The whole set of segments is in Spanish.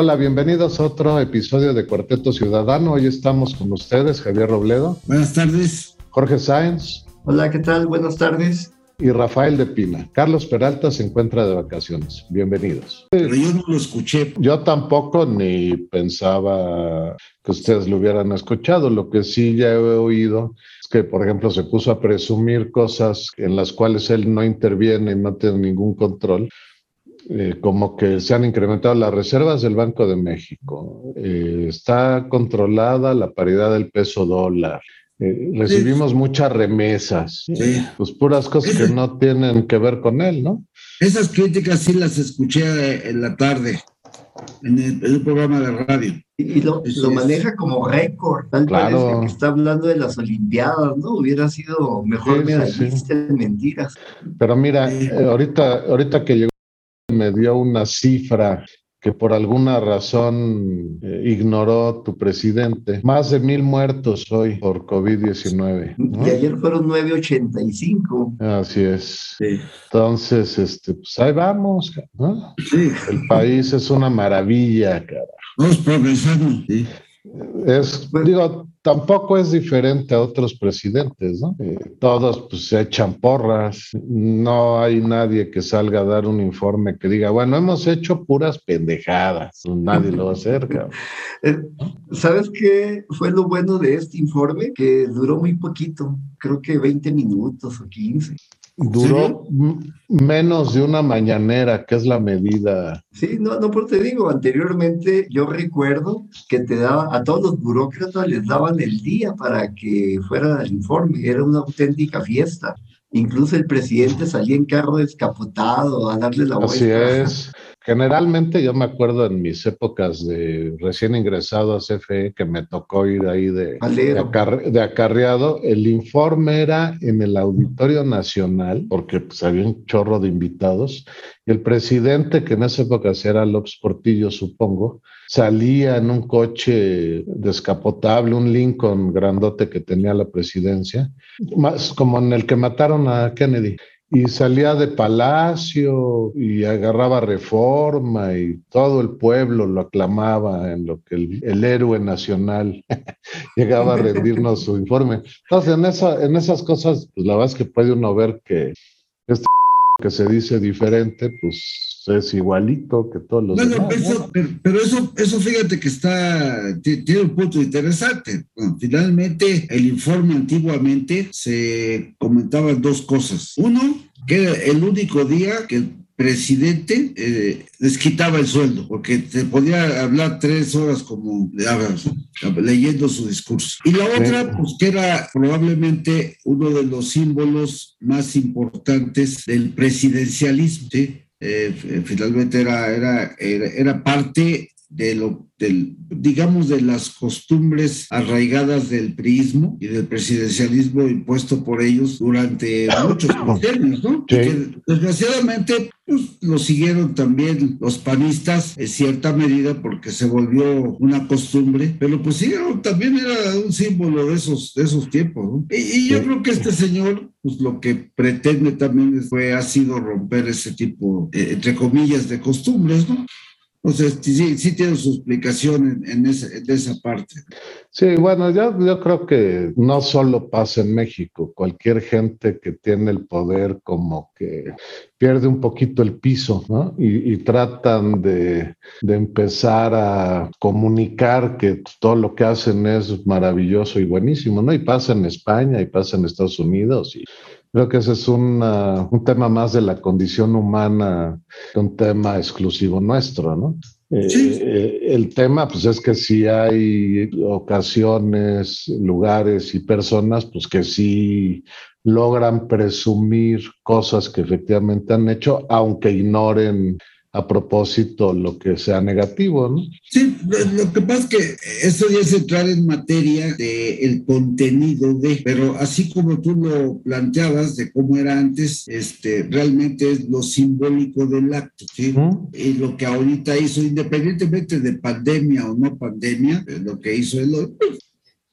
Hola, bienvenidos a otro episodio de Cuarteto Ciudadano. Hoy estamos con ustedes, Javier Robledo. Buenas tardes. Jorge Sáenz. Hola, ¿qué tal? Buenas tardes. Y Rafael de Pina. Carlos Peralta se encuentra de vacaciones. Bienvenidos. Pero yo no lo escuché. Yo tampoco ni pensaba que ustedes lo hubieran escuchado. Lo que sí ya he oído es que, por ejemplo, se puso a presumir cosas en las cuales él no interviene y no tiene ningún control eh, como que se han incrementado las reservas del Banco de México, eh, está controlada la paridad del peso dólar, eh, recibimos muchas remesas, pues puras cosas que no tienen que ver con él, ¿no? Esas críticas sí las escuché en la tarde. En el, programa de radio. Y lo, maneja como récord, tal claro. que está hablando de las Olimpiadas, ¿no? Hubiera sido mejor medallista en mentiras. Pero mira, ahorita, ahorita que llegó me dio una cifra que por alguna razón eh, ignoró tu presidente. Más de mil muertos hoy por COVID-19. Y ayer fueron 985. Así es. Entonces, este, pues ahí vamos. El país es una maravilla, cara. Vamos progresando. Sí. Es, digo, tampoco es diferente a otros presidentes, ¿no? Eh, todos pues, se echan porras, no hay nadie que salga a dar un informe que diga, bueno, hemos hecho puras pendejadas, nadie lo acerca. Eh, ¿Sabes qué fue lo bueno de este informe? Que duró muy poquito, creo que 20 minutos o 15. Duró menos de una mañanera, que es la medida. Sí, no, no, por te digo, anteriormente yo recuerdo que te daba, a todos los burócratas les daban el día para que fuera el informe, era una auténtica fiesta. Incluso el presidente salía en carro descapotado a darle la vuelta. Así es. Generalmente yo me acuerdo en mis épocas de recién ingresado a CFE que me tocó ir ahí de, de, acarreado, el informe era en el Auditorio Nacional, porque pues, había un chorro de invitados, y el presidente, que en esa época era López Portillo, supongo, salía en un coche descapotable, un Lincoln grandote que tenía la presidencia, más como en el que mataron a Kennedy y salía de palacio y agarraba reforma y todo el pueblo lo aclamaba en lo que el, héroe nacional llegaba a rendirnos su informe. Entonces, en, esa, en esas cosas, pues la verdad es que puede uno ver que este que se dice diferente, pues es igualito que todos los bueno, pero, eso, eso fíjate que está, tiene un punto interesante. finalmente, el informe antiguamente se comentaban dos cosas. Uno, que era el único día que el presidente eh, les quitaba el sueldo, porque se podía hablar tres horas como leyendo su discurso. Y la otra, pues que era probablemente uno de los símbolos más importantes del presidencialismo. Eh, finalmente era, era, era, parte de lo, del, digamos, de las costumbres arraigadas del priismo y del presidencialismo impuesto por ellos durante muchos años, ¿no? desgraciadamente pues, lo siguieron también los panistas en cierta medida porque se volvió una costumbre, pero pues siguieron, también era un símbolo de esos, de esos tiempos, ¿no? Y, yo creo que este señor, pues lo que pretende también fue, ha sido romper ese tipo, eh, entre comillas, de costumbres, ¿no? O sea, sí, sí tiene su explicación en, esa, parte. Sí, bueno, yo, creo que no solo pasa en México, cualquier gente que tiene el poder como que pierde un poquito el piso, ¿no? Y, tratan de, de, empezar a comunicar que todo lo que hacen es maravilloso y buenísimo, ¿no? Y pasa en España y pasa en Estados Unidos y Creo que ese es un tema más de la condición humana, un tema exclusivo nuestro, ¿no? Eh, eh, el tema, pues es que si hay ocasiones, lugares y personas, pues que sí logran presumir cosas que efectivamente han hecho, aunque ignoren a propósito lo que sea negativo, ¿no? Sí, lo que pasa es que eso ya es entrar en materia del el contenido de, pero así como tú lo planteabas de cómo era antes, este, realmente es lo simbólico del acto, ¿sí? Y lo que ahorita hizo, independientemente de pandemia o no pandemia, lo que hizo es lo,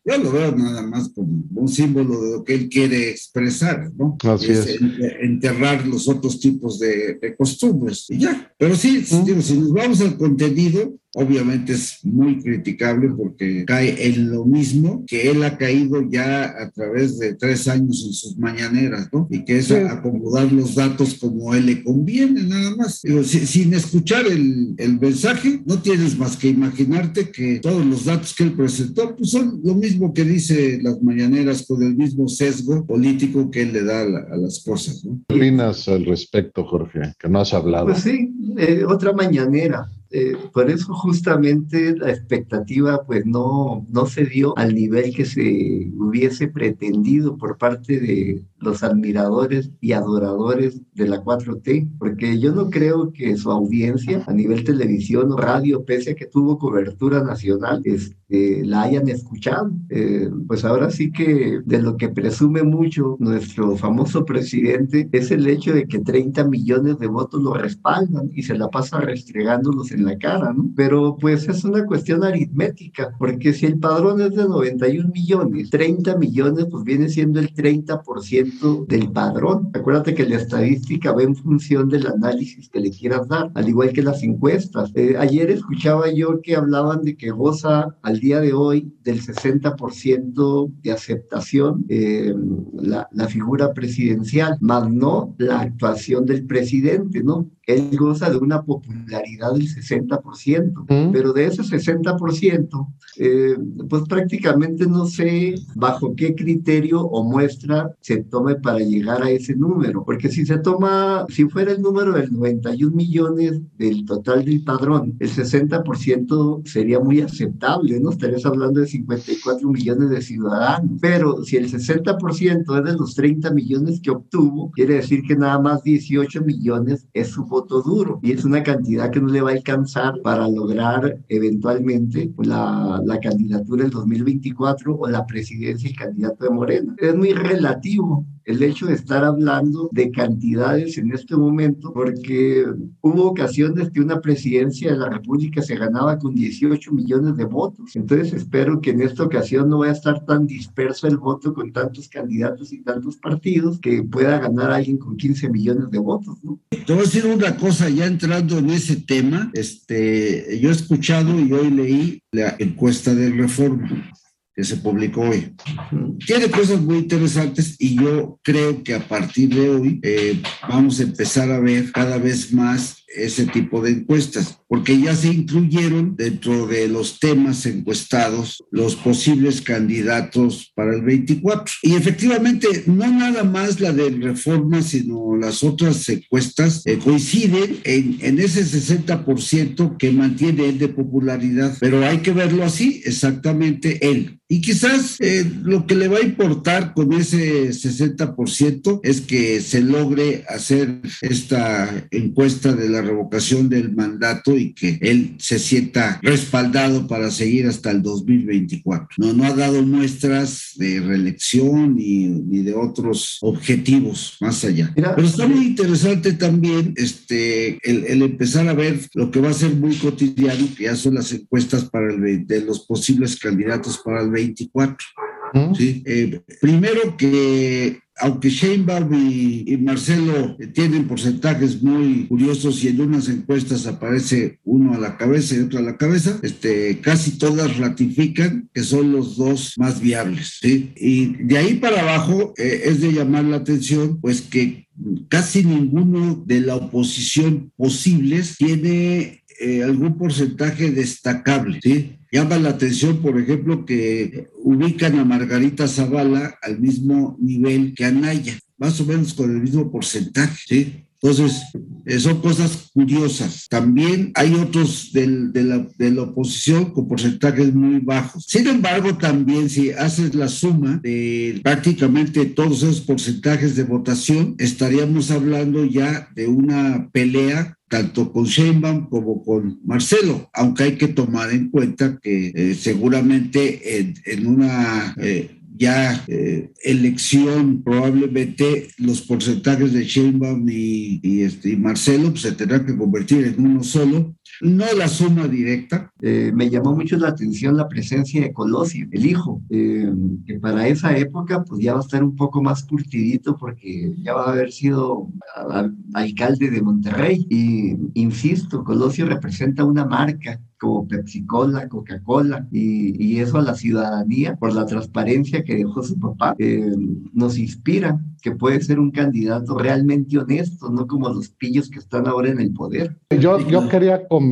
yo lo veo nada más como un símbolo de lo que él quiere expresar, ¿no? Así es. Enterrar los otros tipos de, costumbres y ya. Pero sí, si nos vamos al contenido, obviamente es muy criticable porque cae en lo mismo que él ha caído ya a través de tres años en sus mañaneras, ¿no? Y que es acomodar los datos como él le conviene, nada más. sin escuchar el, el mensaje, no tienes más que imaginarte que todos los datos que él presentó pues son lo mismo que dice las mañaneras con el mismo sesgo político que él le da a, las cosas. ¿no? ¿Qué opinas al respecto, Jorge? Que no has hablado. Pues sí, eh, otra mañanera. Eh, por eso justamente la expectativa pues no, no se dio al nivel que se hubiese pretendido por parte de los admiradores y adoradores de la 4T, porque yo no creo que su audiencia a nivel televisión o radio, pese a que tuvo cobertura nacional, este, la hayan escuchado. Eh, pues ahora sí que de lo que presume mucho nuestro famoso presidente es el hecho de que 30 millones de votos lo respaldan y se la pasa restregándolos en la cara, ¿no? Pero pues es una cuestión aritmética, porque si el padrón es de 91 millones, 30 millones pues viene siendo el 30% del padrón. Acuérdate que la estadística va en función del análisis que le quieras dar, al igual que las encuestas. Eh, ayer escuchaba yo que hablaban de que goza al día de hoy del 60% de aceptación eh, la, la figura presidencial, más no la actuación del presidente, ¿no? Él goza de una popularidad del 60%, pero de ese 60%, eh, pues prácticamente no sé bajo qué criterio o muestra se tome para llegar a ese número, porque si se toma, si fuera el número del 91 millones del total del padrón, el 60% sería muy aceptable, ¿no? Estarías hablando de 54 millones de ciudadanos, pero si el 60% es de los 30 millones que obtuvo, quiere decir que nada más 18 millones es su voto duro y es una cantidad que no le va a alcanzar para lograr eventualmente la, la candidatura del 2024 o la presidencia y candidato de Morena. Es muy relativo el hecho de estar hablando de cantidades en este momento, porque hubo ocasiones que una presidencia de la República se ganaba con 18 millones de votos. Entonces espero que en esta ocasión no vaya a estar tan disperso el voto con tantos candidatos y tantos partidos que pueda ganar alguien con 15 millones de votos. ¿no? Te voy a decir una cosa, ya entrando en ese tema, este, yo he escuchado y hoy leí la encuesta de reforma que se publicó hoy. Tiene cosas muy interesantes y yo creo que a partir de hoy eh, vamos a empezar a ver cada vez más ese tipo de encuestas, porque ya se incluyeron dentro de los temas encuestados los posibles candidatos para el 24. Y efectivamente, no nada más la de reforma, sino las otras encuestas eh, coinciden en, en ese 60% que mantiene él de popularidad, pero hay que verlo así, exactamente él. Y quizás eh, lo que le va a importar con ese 60% es que se logre hacer esta encuesta de la revocación del mandato y que él se sienta respaldado para seguir hasta el 2024. No, no ha dado muestras de reelección ni, ni de otros objetivos más allá. Pero está muy interesante también este, el, el, empezar a ver lo que va a ser muy cotidiano, que ya son las encuestas para el, de los posibles candidatos para el 24. ¿sí? Eh, primero que aunque Sheinbaum y, y, Marcelo tienen porcentajes muy curiosos y en unas encuestas aparece uno a la cabeza y otro a la cabeza, este, casi todas ratifican que son los dos más viables. ¿sí? Y de ahí para abajo eh, es de llamar la atención, pues que casi ninguno de la oposición posibles tiene eh, algún porcentaje destacable. ¿sí? Llama la atención, por ejemplo, que ubican a Margarita Zavala al mismo nivel que a Naya, más o menos con el mismo porcentaje, ¿sí? Entonces, eh, son cosas curiosas. También hay otros del, de, la, de, la, oposición con porcentajes muy bajos. Sin embargo, también si haces la suma de prácticamente todos esos porcentajes de votación, estaríamos hablando ya de una pelea tanto con Sheinbaum como con Marcelo, aunque hay que tomar en cuenta que eh, seguramente en, una eh, ya eh, elección, probablemente los porcentajes de Sheinbaum y, y, este, y Marcelo pues, se tendrán que convertir en uno solo no la suma directa. Eh, me llamó mucho la atención la presencia de Colosio, el hijo, eh, que para esa época pues ya va a estar un poco más curtidito porque ya va a haber sido alcalde de Monterrey. Y insisto, Colosio representa una marca como Pepsi Cola, Coca-Cola, y, y, eso a la ciudadanía, por la transparencia que dejó su papá, eh, nos inspira que puede ser un candidato realmente honesto, no como los pillos que están ahora en el poder. Yo, yo quería comentar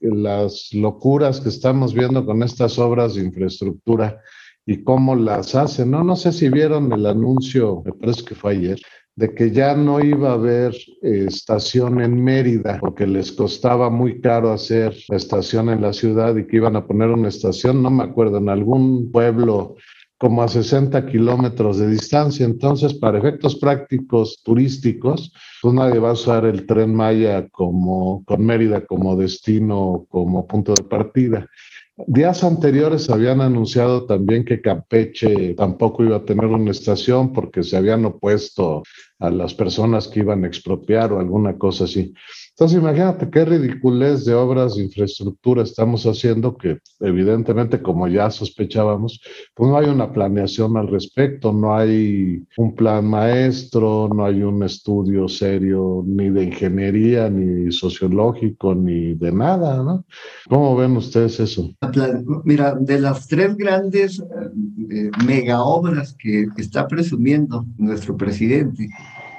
las locuras que estamos viendo con estas obras de infraestructura y cómo las hacen. No, no sé si vieron el anuncio, me parece que fue ayer, de que ya no iba a haber eh, estación en Mérida porque les costaba muy caro hacer la estación en la ciudad y que iban a poner una estación, no me acuerdo, en algún pueblo como a 60 kilómetros de distancia. Entonces, para efectos prácticos turísticos, pues nadie va a usar el tren Maya como, con Mérida como destino, como punto de partida. Días anteriores habían anunciado también que Campeche tampoco iba a tener una estación porque se habían opuesto a las personas que iban a expropiar o alguna cosa así. Entonces, imagínate qué ridiculez de obras de infraestructura estamos haciendo que evidentemente, como ya sospechábamos, pues no hay una planeación al respecto, no hay un plan maestro, no hay un estudio serio ni de ingeniería, ni sociológico, ni de nada, ¿no? ¿Cómo ven ustedes eso? Mira, de las tres grandes eh, mega obras que está presumiendo nuestro presidente,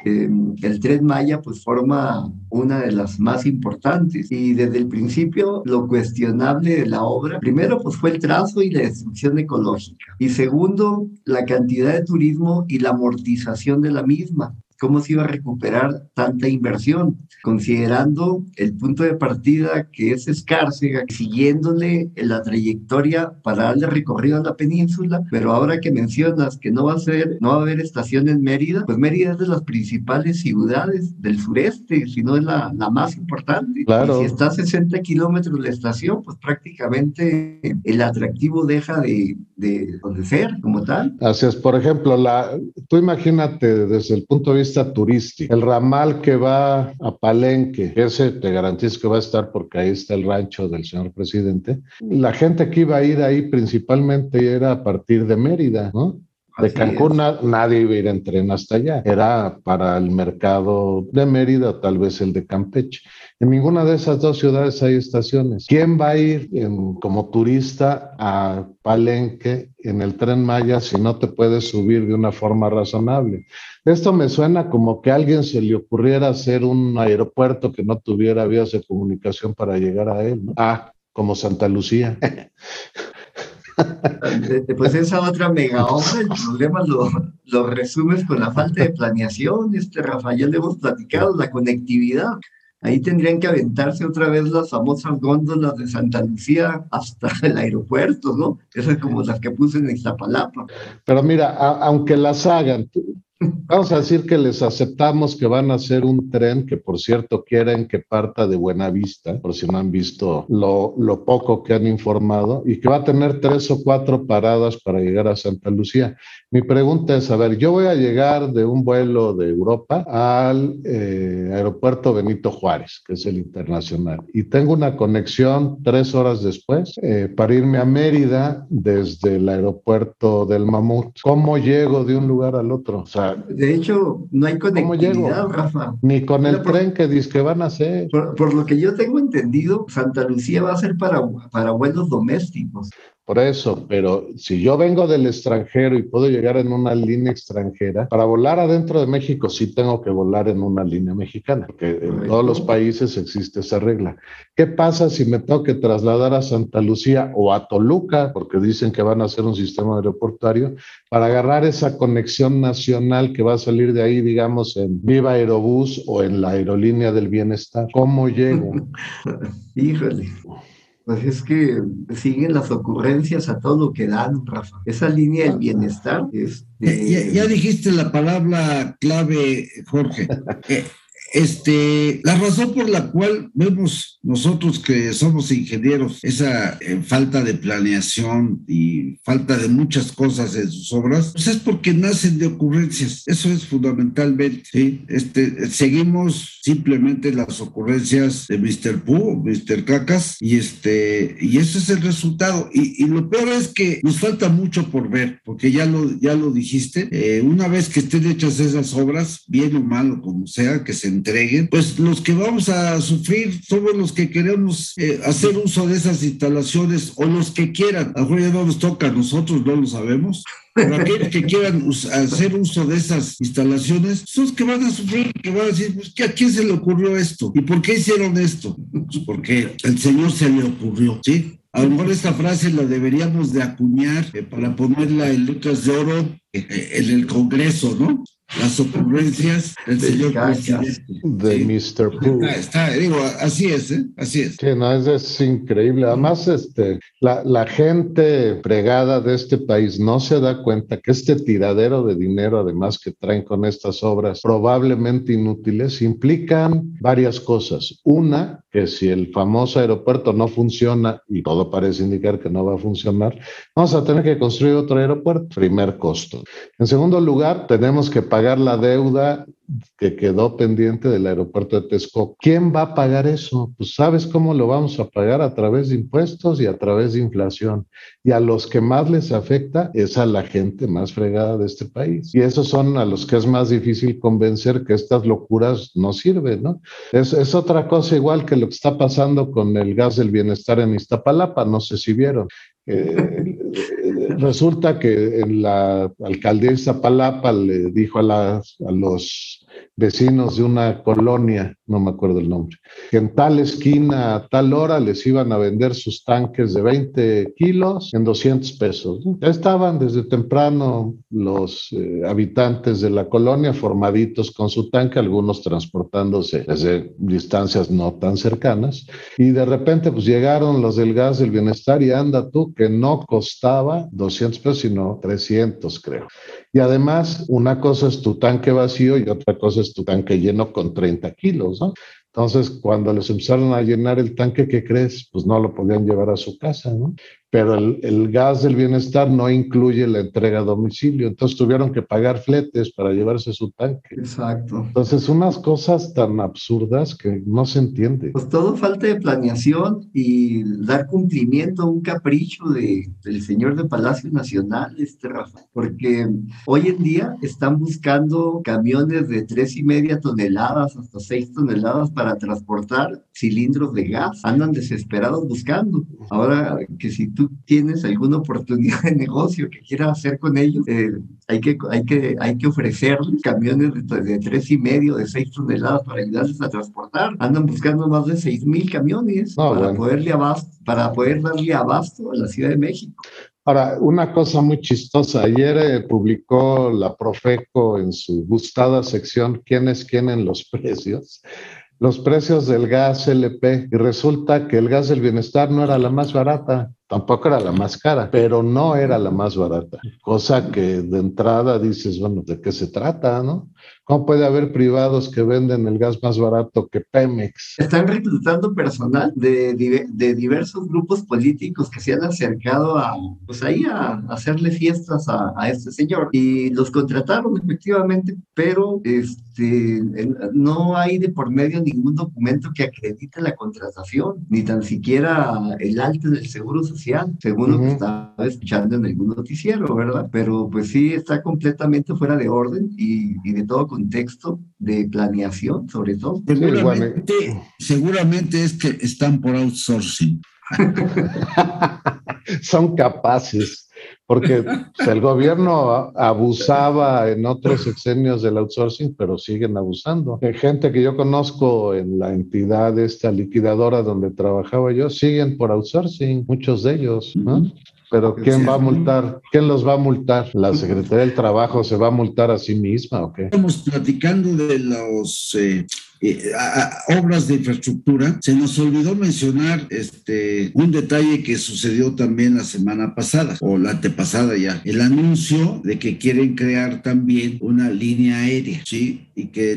el tren Maya pues forma una de las más importantes. Y desde el principio lo cuestionable de la obra, primero pues fue el trazo y la destrucción ecológica. Y segundo la cantidad de turismo y la amortización de la misma cómo se iba a recuperar tanta inversión, considerando el punto de partida que es Escárcega, siguiéndole la trayectoria para darle recorrido a la península, pero ahora que mencionas que no va a ser, no va a haber estación en Mérida, pues Mérida es de las principales ciudades del sureste, si no es la, la más importante. Claro. Y si está a 60 kilómetros de la estación, pues prácticamente el atractivo deja de, de, de ser como tal. Así es, por ejemplo, la, tú imagínate desde el punto de vista turístico. El ramal que va a Palenque, ese te garantizo que va a estar porque ahí está el rancho del señor presidente. La gente que iba a ir ahí principalmente era a partir de Mérida, ¿no? De Cancún nadie iba a ir en tren hasta allá. Era para el mercado de Mérida o tal vez el de Campeche. En ninguna de esas dos ciudades hay estaciones. ¿Quién va a ir como turista a Palenque en el tren Maya si no te puedes subir de una forma razonable? Esto me suena como que a alguien se le ocurriera hacer un aeropuerto que no tuviera vías de comunicación para llegar a él. Ah, como Santa Lucía. Pues esa otra mega obra, el problema lo, lo, resumes con la falta de planeación, este Rafael, le hemos platicado, la conectividad. Ahí tendrían que aventarse otra vez las famosas góndolas de Santa Lucía hasta el aeropuerto, ¿no? Esas como las que puse en Iztapalapa. Pero mira, aunque las hagan, Vamos a decir que les aceptamos que van a hacer un tren que, por cierto, quieren que parta de Buenavista, por si no han visto lo, lo, poco que han informado, y que va a tener tres o cuatro paradas para llegar a Santa Lucía. Mi pregunta es, a ver, yo voy a llegar de un vuelo de Europa al eh, aeropuerto Benito Juárez, que es el internacional, y tengo una conexión tres horas después eh, para irme a Mérida desde el aeropuerto del Mamut. ¿Cómo llego de un lugar al otro? O sea, de hecho, no hay conectividad, Rafa. Ni con el tren que dice que van a hacer. Por, lo que yo tengo entendido, Santa Lucía va a ser para, para vuelos domésticos. Por eso, pero si yo vengo del extranjero y puedo llegar en una línea extranjera, para volar adentro de México sí tengo que volar en una línea mexicana, porque en todos los países existe esa regla. ¿Qué pasa si me tengo que trasladar a Santa Lucía o a Toluca, porque dicen que van a hacer un sistema aeroportuario, para agarrar esa conexión nacional que va a salir de ahí, digamos, en Viva Aerobús o en la aerolínea del bienestar? ¿Cómo llego? Híjole. Pues es que siguen las ocurrencias a todo lo que dan, Rafa. Esa línea del bienestar es... Ya, dijiste la palabra clave, Jorge. Este, la razón por la cual vemos nosotros que somos ingenieros esa eh, falta de planeación y falta de muchas cosas en sus obras, pues es porque nacen de ocurrencias. Eso es fundamentalmente. ¿sí? Este, seguimos simplemente las ocurrencias de Mr. Pooh, Mr. Cacas, y este, y ese es el resultado. Y, y, lo peor es que nos falta mucho por ver, porque ya lo, ya lo dijiste. Eh, una vez que estén hechas esas obras, bien o mal o como sea, que se entreguen, pues los que vamos a sufrir somos los que queremos eh, hacer uso de esas instalaciones o los que quieran. A lo ya no nos toca nosotros, no lo sabemos. Pero aquellos que quieran hacer uso de esas instalaciones son los que van a sufrir, que van a decir, pues, ¿a quién se le ocurrió esto? ¿Y por qué hicieron esto? Pues porque el Señor se le ocurrió, ¿sí? A lo mejor esta frase la deberíamos de acuñar eh, para ponerla en letras de oro eh, eh, en el Congreso, ¿no? Las ocurrencias del señor presidente. De Mr. Pooh. Está, digo, así es, ¿eh? Así es. Sí, no, es, es increíble. Además, este, la, la, gente fregada de este país no se da cuenta que este tiradero de dinero, además que traen con estas obras probablemente inútiles, implican varias cosas. Una, que si el famoso aeropuerto no funciona, y todo parece indicar que no va a funcionar, vamos a tener que construir otro aeropuerto. Primer costo. En segundo lugar, tenemos que pagar la deuda que quedó pendiente del aeropuerto de Texcoco. ¿Quién va a pagar eso? Pues sabes cómo lo vamos a pagar a través de impuestos y a través de inflación. Y a los que más les afecta es a la gente más fregada de este país. Y esos son a los que es más difícil convencer que estas locuras no sirven, ¿no? Es, es otra cosa igual que lo que está pasando con el gas del bienestar en Iztapalapa, no sé si vieron. Eh, resulta que en la alcaldesa Palapa le dijo a, las, a los vecinos de una colonia, no me acuerdo el nombre, que en tal esquina a tal hora les iban a vender sus tanques de 20 kilos en 200 pesos. Ya estaban desde temprano los eh, habitantes de la colonia formaditos con su tanque, algunos transportándose desde distancias no tan cercanas, y de repente pues llegaron los del gas del bienestar y anda tú que no costaba 200 pesos, sino 300 creo. Y además, una cosa es tu tanque vacío y otra cosa es tu tanque lleno con 30 kilos, ¿no? Entonces, cuando les empezaron a llenar el tanque, ¿qué crees? Pues no lo podían llevar a su casa, ¿no? Pero el, gas del bienestar no incluye la entrega a domicilio, entonces tuvieron que pagar fletes para llevarse su tanque. Exacto. Entonces, unas cosas tan absurdas que no se entiende. Pues todo falta de planeación y dar cumplimiento a un capricho de, del señor de Palacio Nacional, este Rafa, porque hoy en día están buscando camiones de tres y media toneladas hasta seis toneladas para transportar cilindros de gas. Andan desesperados buscando. Ahora que si tú tienes alguna oportunidad de negocio que quieras hacer con ellos, eh, hay, que, hay, que, hay que ofrecerles camiones de, tres y medio, de seis toneladas para ayudarles a transportar. Andan buscando más de seis mil camiones para, poderle abasto, para poder darle abasto a la Ciudad de México. Ahora, una cosa muy chistosa. Ayer eh, publicó la Profeco en su gustada sección ¿Quién es quién en los precios? Los precios del gas LP y resulta que el gas del bienestar no era la más barata, tampoco era la más cara, pero no era la más barata, cosa que de entrada dices, bueno, ¿de qué se trata, no? ¿Cómo puede haber privados que venden el gas más barato que Pemex? Están reclutando personal de, de diversos grupos políticos que se han acercado a, pues ahí a, hacerle fiestas a, a, este señor y los contrataron efectivamente, pero este, no hay de por medio ningún documento que acredite la contratación, ni tan siquiera el alto del Seguro Social, según lo que estaba escuchando en algún noticiero, ¿verdad? Pero pues sí está completamente fuera de orden y, y de todo contexto de planeación, sobre todo. Seguramente, seguramente es que están por outsourcing. Son capaces, porque el gobierno abusaba en otros sexenios del outsourcing, pero siguen abusando. Hay gente que yo conozco en la entidad esta liquidadora donde trabajaba yo, siguen por outsourcing, muchos de ellos, ¿no? Pero ¿quién va a multar? ¿Quién los va a multar? ¿La Secretaría del Trabajo se va a multar a sí misma o qué? Estamos platicando de los eh, eh, obras de infraestructura, se nos olvidó mencionar este, un detalle que sucedió también la semana pasada o la antepasada ya, el anuncio de que quieren crear también una línea aérea, ¿sí? Y que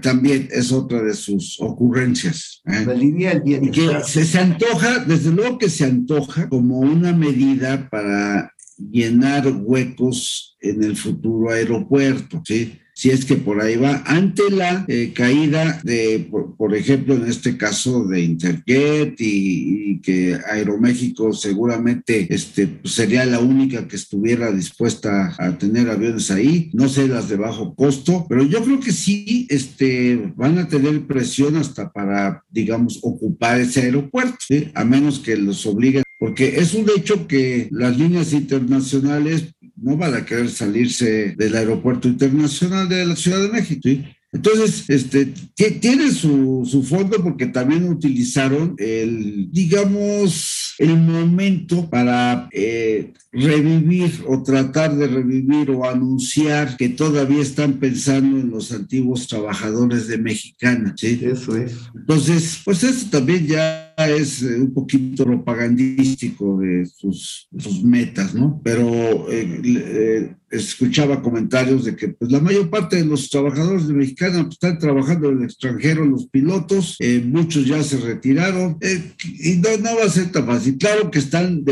también es otra de sus ocurrencias. ¿eh? La línea del que se, se antoja, desde luego que se antoja como una medida para llenar huecos en el futuro aeropuerto, ¿sí? Si es que por ahí va, ante la eh, caída de, por, ejemplo, en este caso de Interjet y, que Aeroméxico seguramente este, pues, sería la única que estuviera dispuesta a tener aviones ahí, no sé las de bajo costo, pero yo creo que sí este, van a tener presión hasta para, digamos, ocupar ese aeropuerto, a menos que los obliguen porque es un hecho que las líneas internacionales no van a querer salirse del aeropuerto internacional de la Ciudad de México. ¿sí? Entonces, este, tiene su, su, fondo porque también utilizaron el, digamos, el momento para eh, revivir o tratar de revivir o anunciar que todavía están pensando en los antiguos trabajadores de Mexicana. ¿sí? Eso es. Entonces, pues eso también ya es eh, un poquito propagandístico de sus, sus metas, ¿no? Pero eh, escuchaba comentarios de que pues, la mayor parte de los trabajadores de Mexicana pues, están trabajando en el extranjero, los pilotos, eh, muchos ya se retiraron eh, y no, no, va a ser tan fácil. Claro que están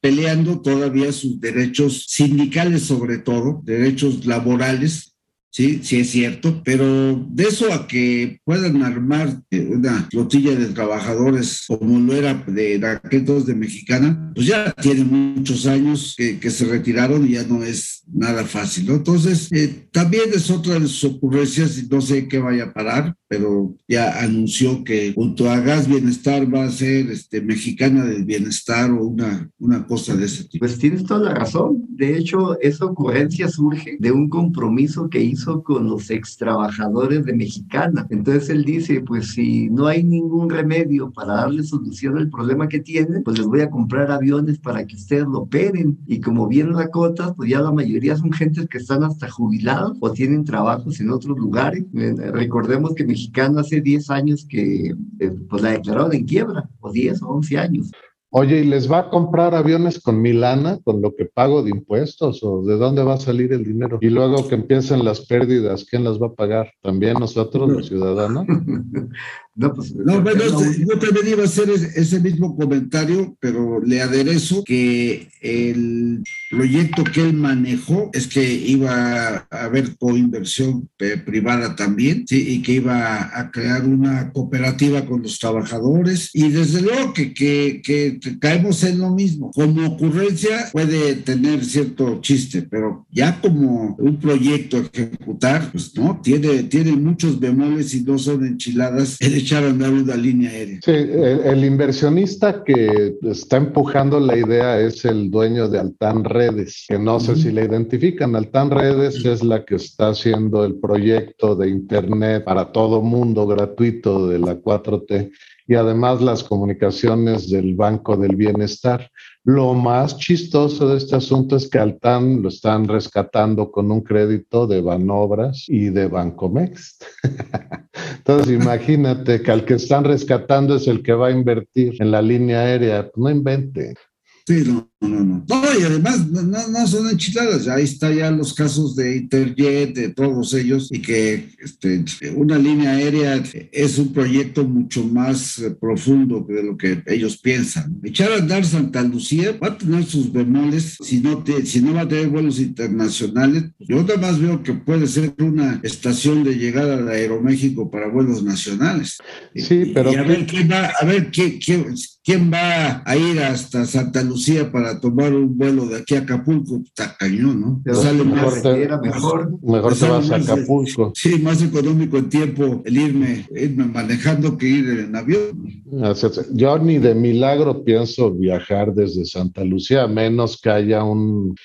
peleando todavía sus derechos sindicales sobre todo, derechos laborales, Sí, sí es cierto, pero de eso a que puedan armar eh, una flotilla de trabajadores como lo era de aquel dos de Mexicana, pues ya tiene muchos años que, se retiraron y ya no es nada fácil, ¿no? Entonces, eh, también es otra de sus ocurrencias y no sé qué vaya a parar, pero ya anunció que junto a Gas Bienestar va a ser este, Mexicana del Bienestar o una, una cosa de ese tipo. Pues tienes toda la razón. De hecho, esa ocurrencia surge de un compromiso que hizo con los ex trabajadores de Mexicana. Entonces él dice, pues si no hay ningún remedio para darle solución al problema que tienen, pues les voy a comprar aviones para que ustedes lo operen. Y como bien cotas, pues ya la mayoría son gentes que están hasta jubilados o tienen trabajos en otros lugares. Eh, recordemos que Mexicana hace 10 años que eh, pues la declararon en quiebra, o 10 o 11 años. Oye, ¿y les va a comprar aviones con Milana, con lo que pago de impuestos? ¿O de dónde va a salir el dinero? Y luego que empiecen las pérdidas, ¿quién las va a pagar? ¿También nosotros, los ciudadanos? No, pues, no, bueno, yo también iba a hacer ese mismo comentario, pero le aderezo que el proyecto que él manejó es que iba a haber coinversión privada también, ¿sí? y que iba a crear una cooperativa con los trabajadores, y desde luego que, que, que caemos en lo mismo. Como ocurrencia puede tener cierto chiste, pero ya como un proyecto a ejecutar, pues no, tiene, tiene muchos bemoles y no son enchiladas echar a andar una línea aérea. Sí, el, inversionista que está empujando la idea es el dueño de Altan Redes, que no sé si le identifican. Altan Redes es la que está haciendo el proyecto de Internet para todo mundo gratuito de la 4T y además las comunicaciones del Banco del Bienestar. Lo más chistoso de este asunto es que Altan lo están rescatando con un crédito de Banobras y de Bancomex. Entonces imagínate que al que están rescatando es el que va a invertir en la línea aérea. No invente. Sí, no, no, no. No, y además no, no, son enchiladas. Ahí está ya los casos de Interjet, de todos ellos, y que este, una línea aérea es un proyecto mucho más eh, profundo de lo que ellos piensan. Echar a andar Santa Lucía va a tener sus bemoles si no, te, si no va a tener vuelos internacionales. Yo además veo que puede ser una estación de llegada al Aeroméxico para vuelos nacionales. Sí, pero. Y a ver quién va, a ver quién, quién va a ir hasta Santa Lucía para tomar un vuelo de aquí a Acapulco, está cañón, ¿no? Sale mejor, te, mejor. Mejor te vas a Acapulco. sí, más económico en tiempo el irme, irme manejando que ir en avión. Yo ni de milagro pienso viajar desde Santa Lucía, a menos que haya un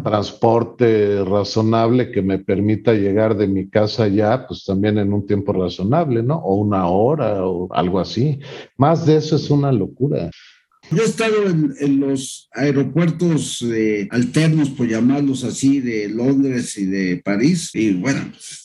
transporte razonable que me permita llegar de mi casa ya, pues también en un tiempo razonable, ¿no? O una hora o algo así. Más de eso es una locura. Yo he estado en, los aeropuertos eh, alternos, por llamarlos así, de Londres y de París, y bueno, pues,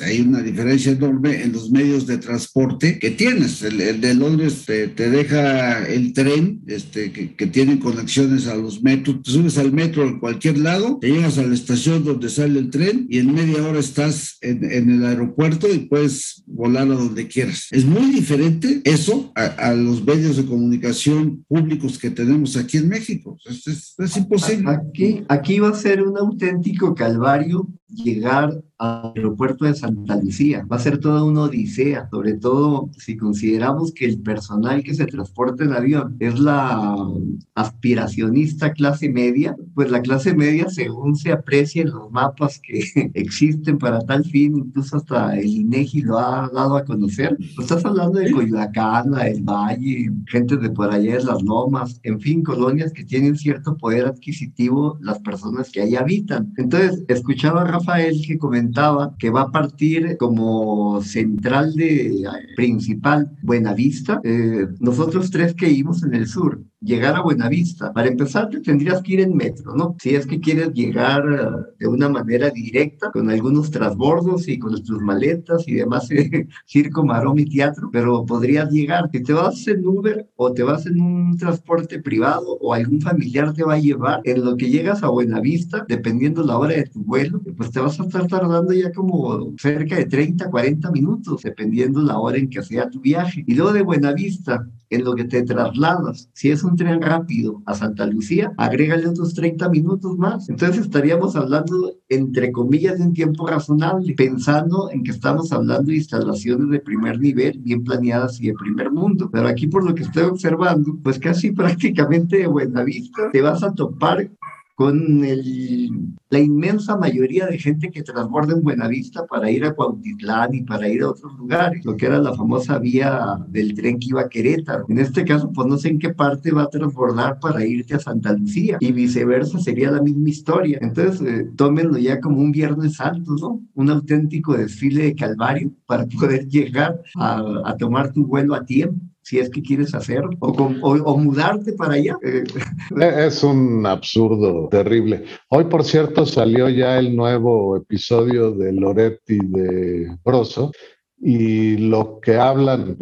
hay una diferencia enorme en los medios de transporte que tienes. El, de Londres te, deja el tren, este, que, que tiene conexiones a los metros, te subes al metro en cualquier lado, te llegas a la estación donde sale el tren y en media hora estás en, el aeropuerto y puedes volar a donde quieras. Es muy diferente eso a, los medios de comunicación públicos que tenemos aquí en México. Es, es, imposible. Aquí, aquí va a ser un auténtico calvario llegar al aeropuerto de Santa Lucía. Va a ser toda una odisea, sobre todo si consideramos que el personal que se transporta en avión es la aspiracionista clase media, pues la clase media, según se aprecia en los mapas que existen para tal fin, incluso hasta el INEGI lo ha dado a conocer, pues estás hablando de Coyoacán, El Valle, gente de por allá de las Lomas, en fin, colonias que tienen cierto poder adquisitivo las personas que ahí habitan. Entonces, escuchaba a Rafael que comentaba que va a partir como central de principal Buenavista. Eh, nosotros tres que íbamos en el sur, llegar a Buenavista. Para empezar, te tendrías que ir en metro, ¿no? Si es que quieres llegar eh, de una manera directa, con algunos transbordos y con tus maletas y demás, eh, circo, maroma y teatro, pero podrías llegar. Si te vas en Uber o te vas en un transporte privado o algún familiar te va a llevar, en lo que llegas a Buenavista, dependiendo la hora de tu vuelo, pues te vas a estar tardando ya como cerca de 30, 40 minutos, dependiendo la hora en que sea tu viaje. Y luego de Buenavista, en lo que te trasladas, si es un tren rápido a Santa Lucía, agrégale otros 30 minutos más. Entonces estaríamos hablando, entre comillas, de un tiempo razonable, pensando en que estamos hablando de instalaciones de primer nivel, bien planeadas y de primer mundo. Pero aquí, por lo que estoy observando, pues casi prácticamente de buena vista, te vas a topar con el, la inmensa mayoría de gente que transborda en Buenavista para ir a Cuautitlán y para ir a otros lugares, lo que era la famosa vía del tren que iba a Querétaro. En este caso, pues no sé en qué parte va a transbordar para irte a Santa Lucía y viceversa, sería la misma historia. Entonces, eh, tómenlo ya como un Viernes Santo, ¿no? Un auténtico desfile de Calvario para poder llegar a, a tomar tu vuelo a tiempo si es que quieres hacer o, mudarte para allá. Eh, es un absurdo terrible. Hoy, por cierto, salió ya el nuevo episodio de Loretti de Broso y lo que hablan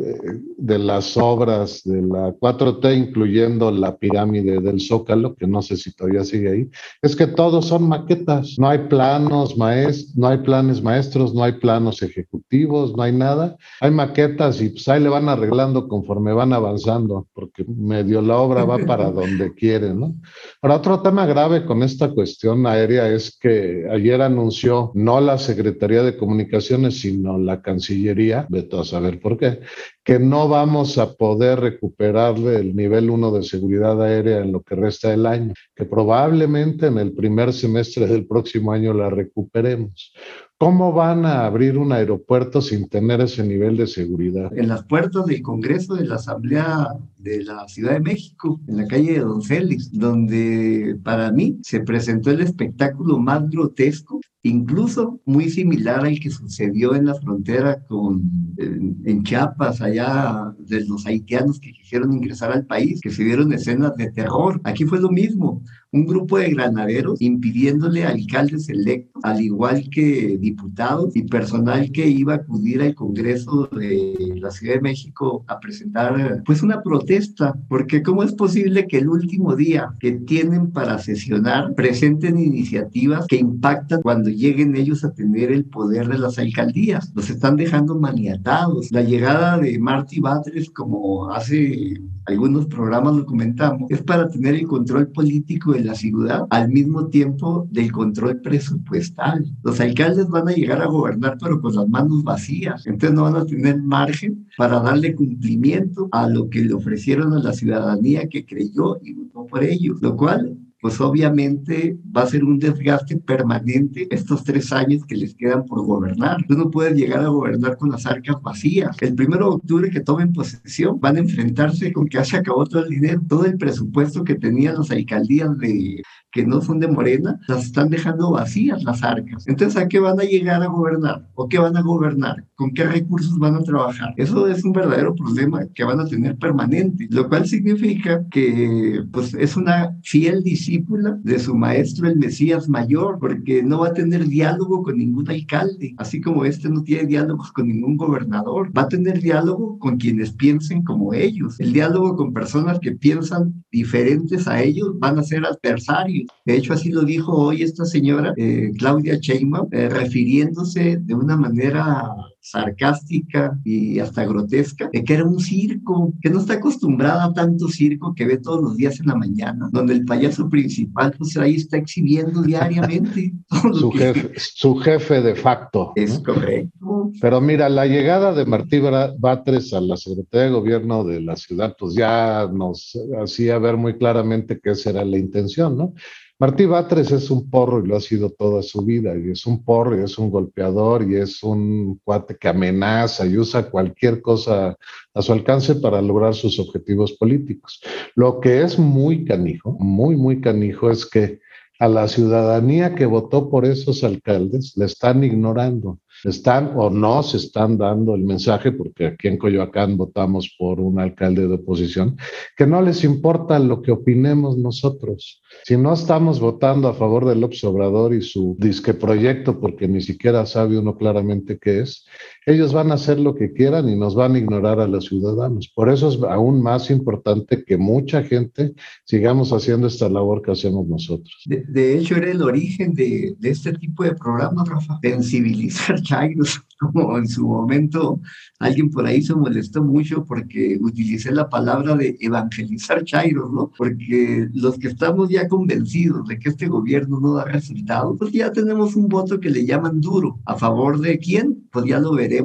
de, las obras de la 4T, incluyendo la pirámide del Zócalo, que no sé si todavía sigue ahí, es que todos son maquetas, no hay planos maestros, no hay planes maestros, no hay planos ejecutivos, no hay nada, hay maquetas y pues ahí le van arreglando conforme van avanzando, porque medio la obra va para donde quiere, ¿no? Ahora, otro tema grave con esta cuestión aérea es que ayer anunció no la Secretaría de Comunicaciones, sino la Cancillería de a saber por qué, que no vamos a poder recuperarle el nivel 1 de seguridad aérea en lo que resta del año, que probablemente en el primer semestre del próximo año la recuperemos. ¿Cómo van a abrir un aeropuerto sin tener ese nivel de seguridad? En las puertas del Congreso de la Asamblea de la Ciudad de México, en la calle de Don Félix, donde para mí se presentó el espectáculo más grotesco, incluso muy similar al que sucedió en la frontera con, en, Chiapas, allá de los haitianos que quisieron ingresar al país, que se vieron escenas de terror. Aquí fue lo mismo, un grupo de granaderos impidiéndole alcaldes electos, al igual que diputados y personal que iba a acudir al Congreso de la Ciudad de México a presentar pues una protesta, porque ¿cómo es posible que el último día que tienen para sesionar presenten iniciativas que impactan cuando lleguen ellos a tener el poder de las alcaldías? Los están dejando maniatados. La llegada de Marty Batres, como hace algunos programas lo comentamos, es para tener el control político de la ciudad al mismo tiempo del control presupuestal. Los alcaldes van a llegar a gobernar pero con las manos vacías, entonces no van a tener margen para darle cumplimiento a lo que le ofrecieron a la ciudadanía que creyó y votó por ellos, lo cual pues obviamente va a ser un desgaste permanente estos tres años que les quedan por gobernar. Tú no puedes llegar a gobernar con las arcas vacías. El primero de octubre que tomen posesión van a enfrentarse con que se acabó todo el dinero, todo el presupuesto que tenían las alcaldías de que no son de Morena, las están dejando vacías las arcas. Entonces, ¿a qué van a llegar a gobernar? ¿O qué van a gobernar? ¿Con qué recursos van a trabajar? Eso es un verdadero problema que van a tener permanente, lo cual significa que pues, es una fiel discípula de su maestro, el Mesías Mayor, porque no va a tener diálogo con ningún alcalde, así como este no tiene diálogos con ningún gobernador. Va a tener diálogo con quienes piensen como ellos. El diálogo con personas que piensan diferentes a ellos van a ser adversarios de hecho, así lo dijo hoy esta señora, eh, Claudia Sheinbaum, eh, refiriéndose de una manera sarcástica y hasta grotesca, de que era un circo, que no está acostumbrada a tanto circo que ve todos los días en la mañana, donde el payaso principal pues ahí está exhibiendo diariamente. su, jefe, su jefe de facto. Es correcto. Pero mira, la llegada de Martí Batres a la Secretaría de Gobierno de la ciudad, pues ya nos hacía ver muy claramente que esa era la intención, ¿no? Martí Batres es un porro y lo ha sido toda su vida, y es un porro y es un golpeador y es un cuate que amenaza y usa cualquier cosa a su alcance para lograr sus objetivos políticos. Lo que es muy canijo, muy, muy canijo es que a la ciudadanía que votó por esos alcaldes le están ignorando están o no se están dando el mensaje, porque aquí en Coyoacán votamos por un alcalde de oposición, que no les importa lo que opinemos nosotros. Si no estamos votando a favor del Obrador y su disque proyecto, porque ni siquiera sabe uno claramente qué es, ellos van a hacer lo que quieran y nos van a ignorar a los ciudadanos. Por eso es aún más importante que mucha gente sigamos haciendo esta labor que hacemos nosotros. De, hecho, era el origen de, este tipo de programas, Rafa, sensibilizar chairos, como en su momento alguien por ahí se molestó mucho porque utilicé la palabra de evangelizar chairos, ¿no? Porque los que estamos ya convencidos de que este gobierno no da resultados, pues ya tenemos un voto que le llaman duro. ¿A favor de quién? Pues ya lo veremos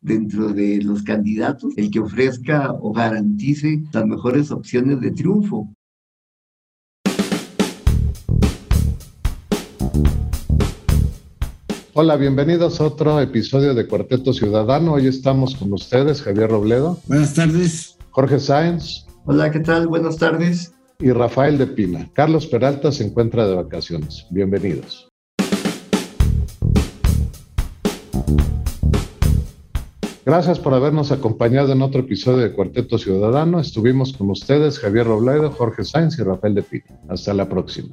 dentro de los candidatos, el que ofrezca o garantice las mejores opciones de triunfo. Hola, bienvenidos a otro episodio de Cuarteto Ciudadano. Hoy estamos con ustedes, Javier Robledo. Buenas tardes. Jorge Sáenz. Hola, ¿qué tal? Buenas tardes. Y Rafael de Pina. Carlos Peralta se encuentra de vacaciones. Bienvenidos. Gracias por habernos acompañado en otro episodio de Cuarteto Ciudadano. Estuvimos con ustedes Javier Robledo, Jorge Sáenz y Rafael de Pina. Hasta la próxima.